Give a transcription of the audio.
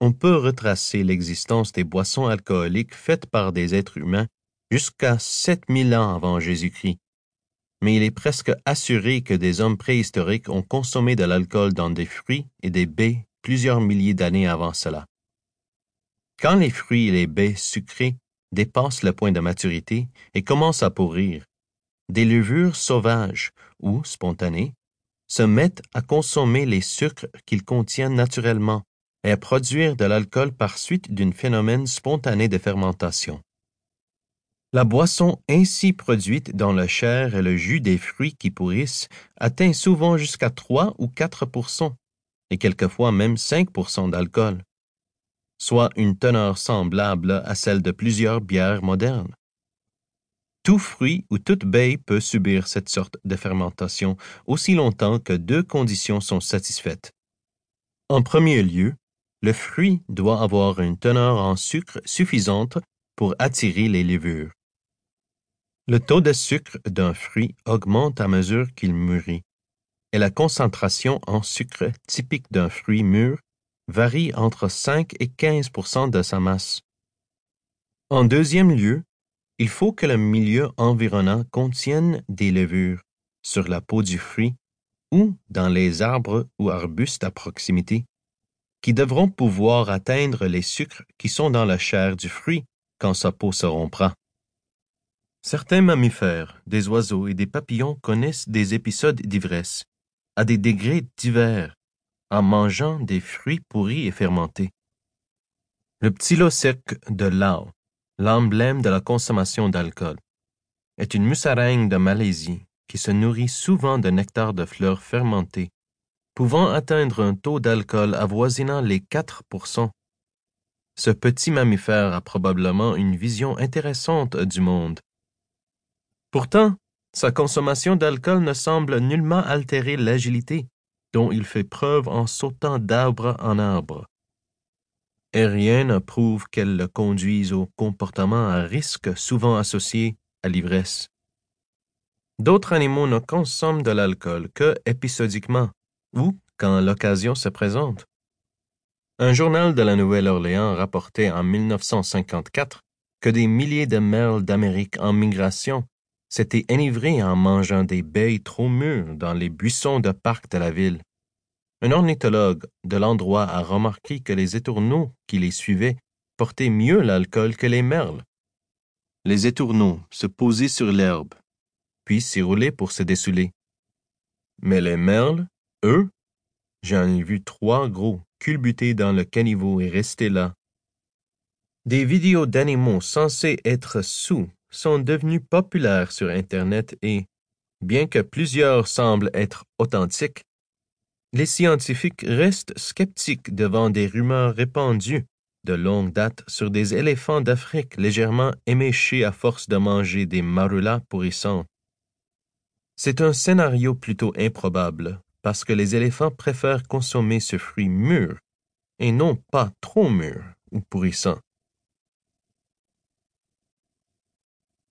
on peut retracer l'existence des boissons alcooliques faites par des êtres humains jusqu'à 7000 ans avant Jésus-Christ. Mais il est presque assuré que des hommes préhistoriques ont consommé de l'alcool dans des fruits et des baies plusieurs milliers d'années avant cela. Quand les fruits et les baies sucrées dépassent le point de maturité et commencent à pourrir, des levures sauvages ou spontanées se mettent à consommer les sucres qu'ils contiennent naturellement produire de l'alcool par suite d'un phénomène spontané de fermentation. La boisson ainsi produite dans la chair et le jus des fruits qui pourrissent atteint souvent jusqu'à 3 ou 4% et quelquefois même 5% d'alcool, soit une teneur semblable à celle de plusieurs bières modernes. Tout fruit ou toute baie peut subir cette sorte de fermentation aussi longtemps que deux conditions sont satisfaites. En premier lieu, le fruit doit avoir une teneur en sucre suffisante pour attirer les levures. Le taux de sucre d'un fruit augmente à mesure qu'il mûrit, et la concentration en sucre typique d'un fruit mûr varie entre 5 et 15% de sa masse. En deuxième lieu, il faut que le milieu environnant contienne des levures sur la peau du fruit ou dans les arbres ou arbustes à proximité, qui devront pouvoir atteindre les sucres qui sont dans la chair du fruit quand sa peau se rompra. Certains mammifères, des oiseaux et des papillons connaissent des épisodes d'ivresse, à des degrés divers, en mangeant des fruits pourris et fermentés. Le sec de Lao l'emblème de la consommation d'alcool, est une musaraigne de Malaisie qui se nourrit souvent de nectar de fleurs fermentées, pouvant atteindre un taux d'alcool avoisinant les 4% Ce petit mammifère a probablement une vision intéressante du monde. Pourtant, sa consommation d'alcool ne semble nullement altérer l'agilité dont il fait preuve en sautant d'arbre en arbre et rien ne prouve qu'elle le conduise au comportement à risque souvent associé à l'ivresse. D'autres animaux ne consomment de l'alcool que épisodiquement ou quand l'occasion se présente. Un journal de la Nouvelle-Orléans rapportait en 1954 que des milliers de merles d'Amérique en migration s'étaient enivrés en mangeant des baies trop mûres dans les buissons de parc de la ville. Un ornithologue de l'endroit a remarqué que les étourneaux qui les suivaient portaient mieux l'alcool que les merles. Les étourneaux se posaient sur l'herbe, puis s'y roulaient pour se dessouler. Mais les merles, j'en ai vu trois gros culbuter dans le caniveau et rester là. Des vidéos d'animaux censés être sous sont devenues populaires sur Internet et, bien que plusieurs semblent être authentiques, les scientifiques restent sceptiques devant des rumeurs répandues de longue date sur des éléphants d'Afrique légèrement éméchés à force de manger des marulas pourrissants. C'est un scénario plutôt improbable, parce que les éléphants préfèrent consommer ce fruit mûr, et non pas trop mûr ou pourrissant.